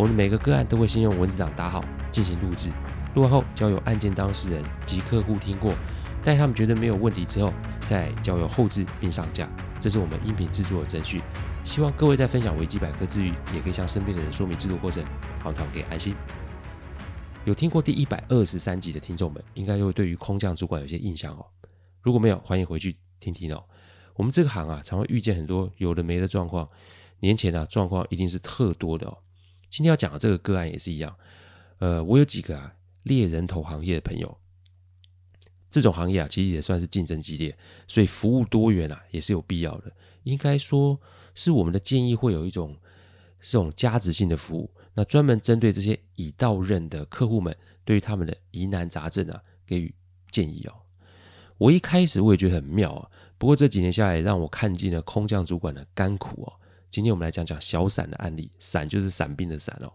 我们每个个案都会先用文字档打好，进行录制，录完后交由案件当事人及客户听过，待他们觉得没有问题之后，再交由后制并上架。这是我们音频制作的程序。希望各位在分享维基百科之余，也可以向身边的人说明制作过程，好让给安心。有听过第一百二十三集的听众们，应该会对于空降主管有些印象哦。如果没有，欢迎回去听听哦。我们这个行啊，常会遇见很多有的没的状况。年前啊，状况一定是特多的哦。今天要讲的这个个案也是一样，呃，我有几个啊猎人头行业的朋友，这种行业啊其实也算是竞争激烈，所以服务多元啊也是有必要的。应该说是我们的建议会有一种这种价值性的服务，那专门针对这些已到任的客户们，对于他们的疑难杂症啊给予建议哦。我一开始我也觉得很妙啊，不过这几年下来让我看尽了空降主管的甘苦哦。今天我们来讲讲小闪的案例，闪就是伞兵的伞哦。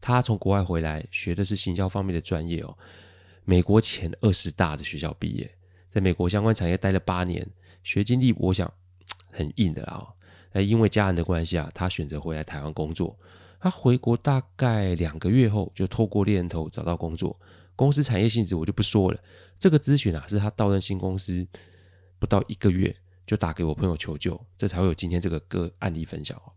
他从国外回来，学的是行销方面的专业哦。美国前二十大的学校毕业，在美国相关产业待了八年，学经历我想很硬的啦哦。那因为家人的关系啊，他选择回来台湾工作。他回国大概两个月后，就透过猎人头找到工作。公司产业性质我就不说了。这个咨询啊，是他到任新公司不到一个月。就打给我朋友求救，这才会有今天这个个案例分享哦。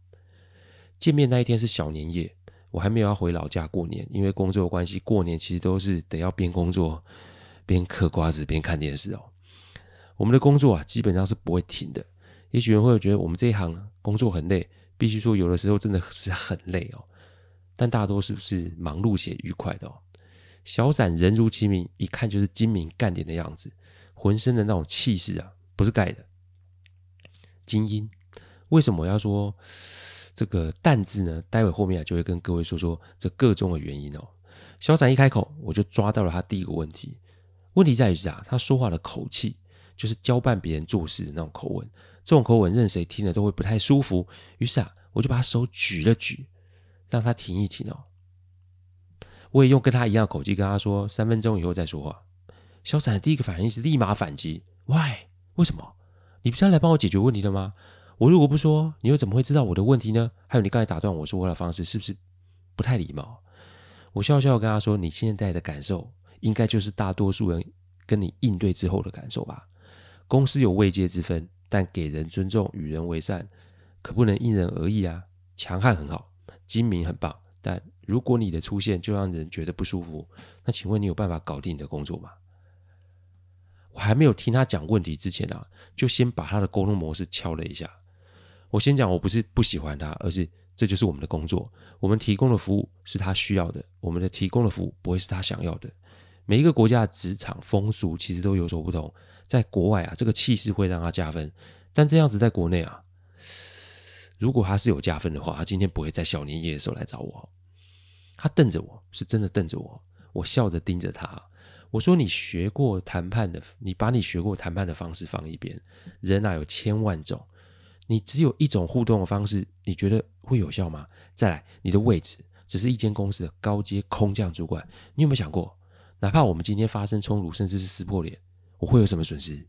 见面那一天是小年夜，我还没有要回老家过年，因为工作关系，过年其实都是得要边工作边嗑瓜子边看电视哦。我们的工作啊，基本上是不会停的。也许人会觉得我们这一行工作很累，必须说有的时候真的是很累哦。但大多数是忙碌且愉快的哦。小闪人如其名，一看就是精明干练的样子，浑身的那种气势啊，不是盖的。精英，为什么要说这个“淡”字呢？待会后面啊就会跟各位说说这个中的原因哦。小闪一开口，我就抓到了他第一个问题。问题在于是啊，他说话的口气就是交办别人做事的那种口吻，这种口吻任谁听了都会不太舒服。于是啊，我就把手举了举，让他停一停哦。我也用跟他一样的口气跟他说：“三分钟以后再说话。”小闪的第一个反应是立马反击：“Why？为什么？”你不是要来帮我解决问题的吗？我如果不说，你又怎么会知道我的问题呢？还有你刚才打断我说话的方式是不是不太礼貌？我笑笑跟他说：“你现在的感受，应该就是大多数人跟你应对之后的感受吧？公司有位阶之分，但给人尊重、与人为善，可不能因人而异啊！强悍很好，精明很棒，但如果你的出现就让人觉得不舒服，那请问你有办法搞定你的工作吗？”我还没有听他讲问题之前啊，就先把他的沟通模式敲了一下。我先讲，我不是不喜欢他，而是这就是我们的工作。我们提供的服务是他需要的，我们的提供的服务不会是他想要的。每一个国家的职场风俗其实都有所不同。在国外啊，这个气势会让他加分，但这样子在国内啊，如果他是有加分的话，他今天不会在小年夜的时候来找我。他瞪着我，是真的瞪着我，我笑着盯着他。我说：“你学过谈判的，你把你学过谈判的方式放一边。人啊，有千万种，你只有一种互动的方式，你觉得会有效吗？再来，你的位置只是一间公司的高阶空降主管，你有没有想过，哪怕我们今天发生冲突，甚至是撕破脸，我会有什么损失？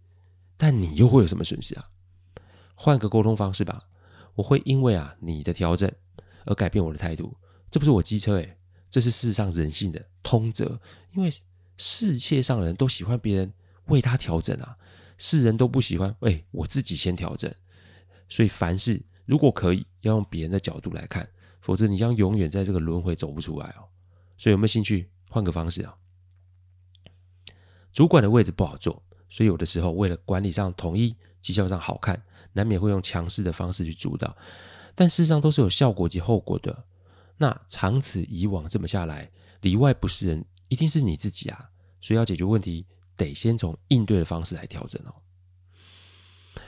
但你又会有什么损失啊？换个沟通方式吧，我会因为啊你的调整而改变我的态度，这不是我机车诶，这是事实上人性的通则，因为。”世界上人都喜欢别人为他调整啊，世人都不喜欢。哎，我自己先调整。所以凡事如果可以，要用别人的角度来看，否则你将永远在这个轮回走不出来哦。所以有没有兴趣换个方式啊？主管的位置不好做，所以有的时候为了管理上统一、绩效上好看，难免会用强势的方式去主导。但事实上都是有效果及后果的。那长此以往这么下来，里外不是人。一定是你自己啊，所以要解决问题，得先从应对的方式来调整哦。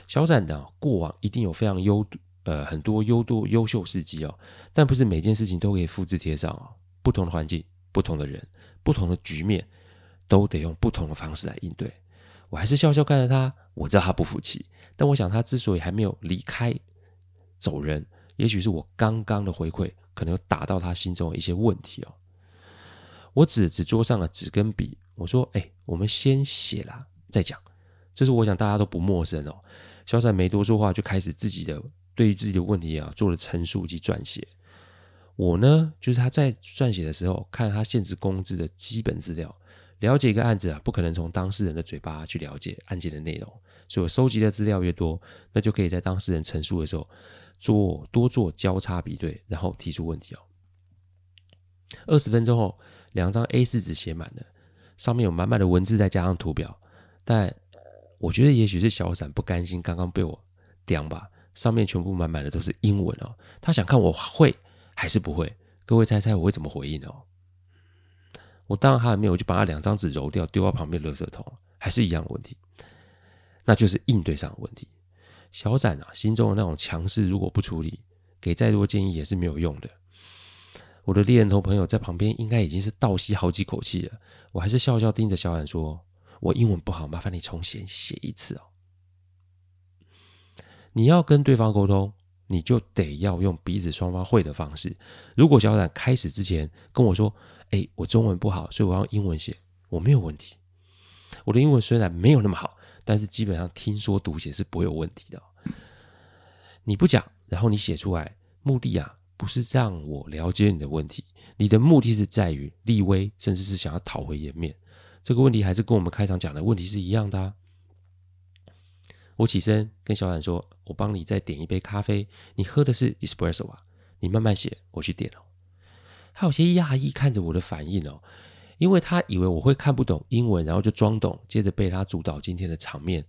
小展的过往一定有非常优呃很多优多优秀事迹哦，但不是每件事情都可以复制贴上哦。不同的环境不同的人、不同的局面，都得用不同的方式来应对。我还是笑笑看着他，我知道他不服气，但我想他之所以还没有离开走人，也许是我刚刚的回馈可能有打到他心中的一些问题哦。我指了指桌上的纸跟笔，我说：“哎，我们先写啦，再讲。”这是我想大家都不陌生哦。小闪没多说话，就开始自己的对于自己的问题啊做了陈述及撰写。我呢，就是他在撰写的时候，看他现职工资的基本资料，了解一个案子啊，不可能从当事人的嘴巴去了解案件的内容，所以我收集的资料越多，那就可以在当事人陈述的时候做多做交叉比对，然后提出问题哦。二十分钟后。两张 A4 纸写满了，上面有满满的文字，再加上图表。但我觉得也许是小闪不甘心刚刚被我刁吧，上面全部满满的都是英文哦。他想看我会还是不会？各位猜猜我会怎么回应哦？我当然还没有，我就把那两张纸揉掉，丢到旁边垃圾桶，还是一样的问题，那就是应对上的问题。小闪啊，心中的那种强势，如果不处理，给再多建议也是没有用的。我的猎人头朋友在旁边应该已经是倒吸好几口气了，我还是笑笑盯着小冉说：“我英文不好，麻烦你重新写一次哦。”你要跟对方沟通，你就得要用彼此双方会的方式。如果小冉开始之前跟我说：“哎，我中文不好，所以我要用英文写。”我没有问题。我的英文虽然没有那么好，但是基本上听说读写是不会有问题的。你不讲，然后你写出来，目的啊。不是让我了解你的问题，你的目的是在于立威，甚至是想要讨回颜面。这个问题还是跟我们开场讲的问题是一样的啊。我起身跟小冉说：“我帮你再点一杯咖啡，你喝的是 espresso 啊？你慢慢写，我去点哦。”他有些讶异看着我的反应哦，因为他以为我会看不懂英文，然后就装懂，接着被他主导今天的场面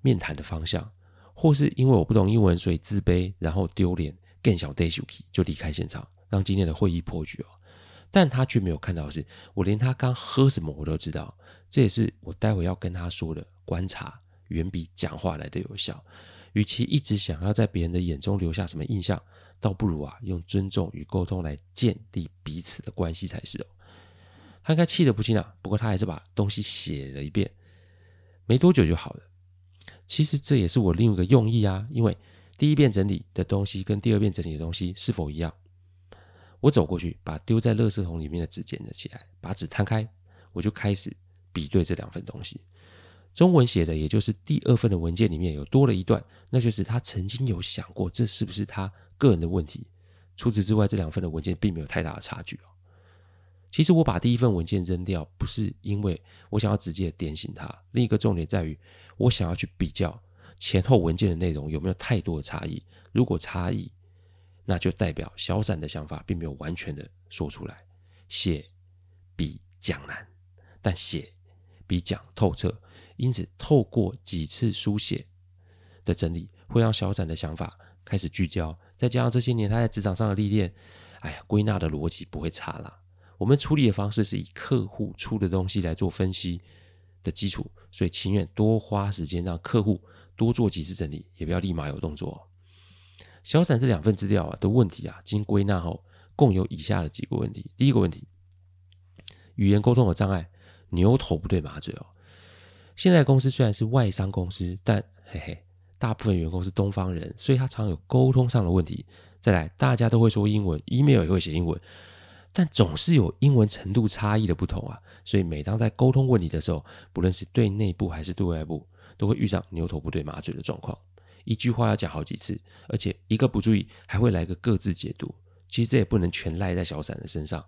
面谈的方向，或是因为我不懂英文，所以自卑，然后丢脸。更小 day 就离开现场，让今天的会议破局哦。但他却没有看到的是，我连他刚喝什么我都知道。这也是我待会要跟他说的：观察远比讲话来的有效。与其一直想要在别人的眼中留下什么印象，倒不如啊用尊重与沟通来建立彼此的关系才是哦。他应该气得不轻啊，不过他还是把东西写了一遍，没多久就好了。其实这也是我另一个用意啊，因为。第一遍整理的东西跟第二遍整理的东西是否一样？我走过去，把丢在垃圾桶里面的纸捡了起来，把纸摊开，我就开始比对这两份东西。中文写的，也就是第二份的文件里面有多了一段，那就是他曾经有想过这是不是他个人的问题。除此之外，这两份的文件并没有太大的差距哦。其实我把第一份文件扔掉，不是因为我想要直接点醒他，另一个重点在于我想要去比较。前后文件的内容有没有太多的差异？如果差异，那就代表小闪的想法并没有完全的说出来。写比讲难，但写比讲透彻。因此，透过几次书写的整理，会让小闪的想法开始聚焦。再加上这些年他在职场上的历练，哎呀，归纳的逻辑不会差啦。我们处理的方式是以客户出的东西来做分析的基础，所以情愿多花时间让客户。多做几次整理，也不要立马有动作。小闪这两份资料啊的问题啊，经归纳后，共有以下的几个问题。第一个问题，语言沟通的障碍，牛头不对马嘴哦。现在公司虽然是外商公司，但嘿嘿，大部分员工是东方人，所以他常有沟通上的问题。再来，大家都会说英文，email 也会写英文，但总是有英文程度差异的不同啊。所以每当在沟通问题的时候，不论是对内部还是对外部，都会遇上牛头不对马嘴的状况，一句话要讲好几次，而且一个不注意还会来个各自解读。其实这也不能全赖在小散的身上，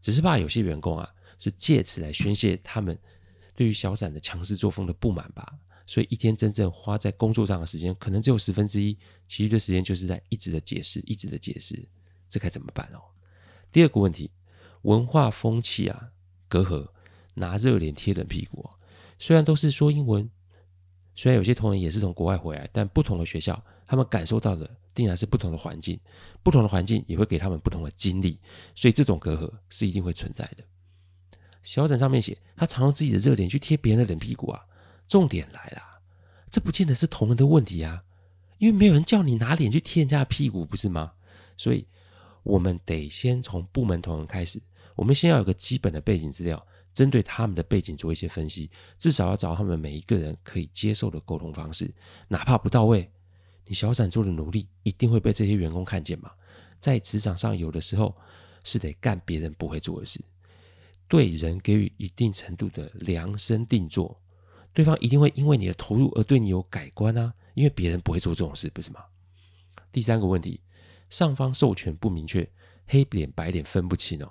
只是怕有些员工啊是借此来宣泄他们对于小散的强势作风的不满吧。所以一天真正花在工作上的时间可能只有十分之一，其余的时间就是在一直的解释，一直的解释，这该怎么办哦？第二个问题，文化风气啊隔阂，拿热脸贴冷屁股。虽然都是说英文。虽然有些同仁也是从国外回来，但不同的学校，他们感受到的定然是不同的环境，不同的环境也会给他们不同的经历，所以这种隔阂是一定会存在的。小展上面写，他常用自己的热脸去贴别人的冷屁股啊。重点来了，这不见得是同仁的问题啊，因为没有人叫你拿脸去贴人家的屁股，不是吗？所以我们得先从部门同仁开始，我们先要有个基本的背景资料，针对他们的背景做一些分析，至少要找他们每一个人可以接受的沟通方式，哪怕不到位，你小散做的努力一定会被这些员工看见嘛。在职场上，有的时候是得干别人不会做的事，对人给予一定程度的量身定做，对方一定会因为你的投入而对你有改观啊，因为别人不会做这种事，不是吗？第三个问题，上方授权不明确，黑脸白脸分不清哦。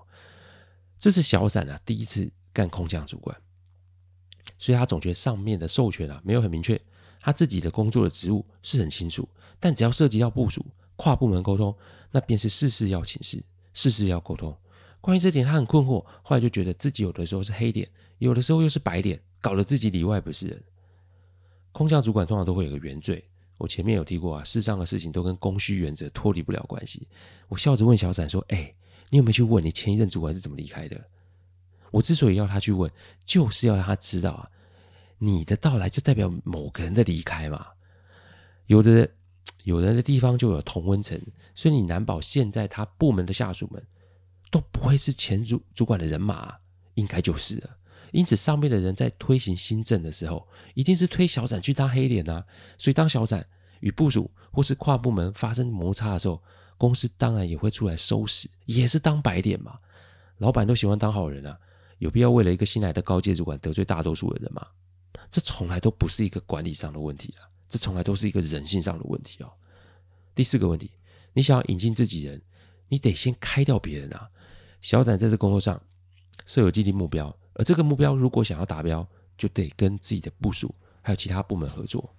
这是小闪啊第一次干空降主管，所以他总觉得上面的授权啊没有很明确，他自己的工作的职务是很清楚，但只要涉及到部署、跨部门沟通，那便是事事要请示，事事要沟通。关于这点，他很困惑，后来就觉得自己有的时候是黑脸，有的时候又是白脸，搞得自己里外不是人。空降主管通常都会有个原罪。我前面有提过啊，世上的事情都跟供需原则脱离不了关系。我笑着问小闪说：“哎，你有没有去问你前一任主管是怎么离开的？”我之所以要他去问，就是要让他知道啊，你的到来就代表某个人的离开嘛。有的有人的地方就有同温层，所以你难保现在他部门的下属们都不会是前主主管的人马，应该就是了。因此，上面的人在推行新政的时候，一定是推小展去当黑脸啊。所以，当小展与部署或是跨部门发生摩擦的时候，公司当然也会出来收拾，也是当白脸嘛。老板都喜欢当好人啊，有必要为了一个新来的高阶主管得罪大多数的人吗？这从来都不是一个管理上的问题啊，这从来都是一个人性上的问题哦。第四个问题，你想要引进自己人，你得先开掉别人啊。小展在这工作上设有既定目标。而这个目标如果想要达标，就得跟自己的部署还有其他部门合作。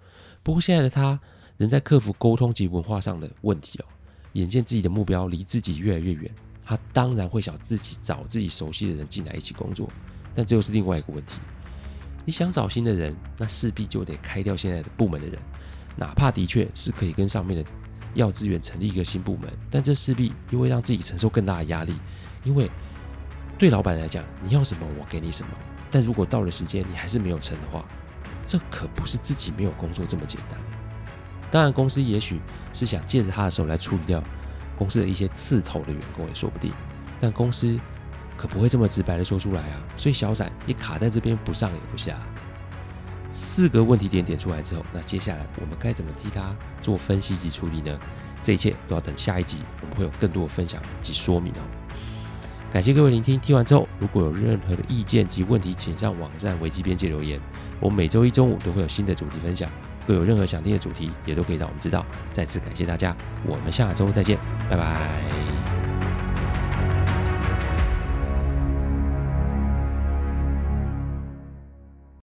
不过现在的他仍在克服沟通及文化上的问题哦。眼见自己的目标离自己越来越远，他当然会想自己找自己熟悉的人进来一起工作。但这又是另外一个问题。你想找新的人，那势必就得开掉现在的部门的人，哪怕的确是可以跟上面的要资源成立一个新部门，但这势必又会让自己承受更大的压力，因为。对老板来讲，你要什么我给你什么。但如果到了时间你还是没有成的话，这可不是自己没有工作这么简单。当然，公司也许是想借着他的手来处理掉公司的一些刺头的员工也说不定。但公司可不会这么直白的说出来啊。所以小闪也卡在这边不上也不下。四个问题点点出来之后，那接下来我们该怎么替他做分析及处理呢？这一切都要等下一集我们会有更多的分享及说明哦。感谢各位聆听，听完之后如果有任何的意见及问题，请上网站维基边界留言。我每周一中午都会有新的主题分享，若有任何想听的主题，也都可以让我们知道。再次感谢大家，我们下周再见，拜拜。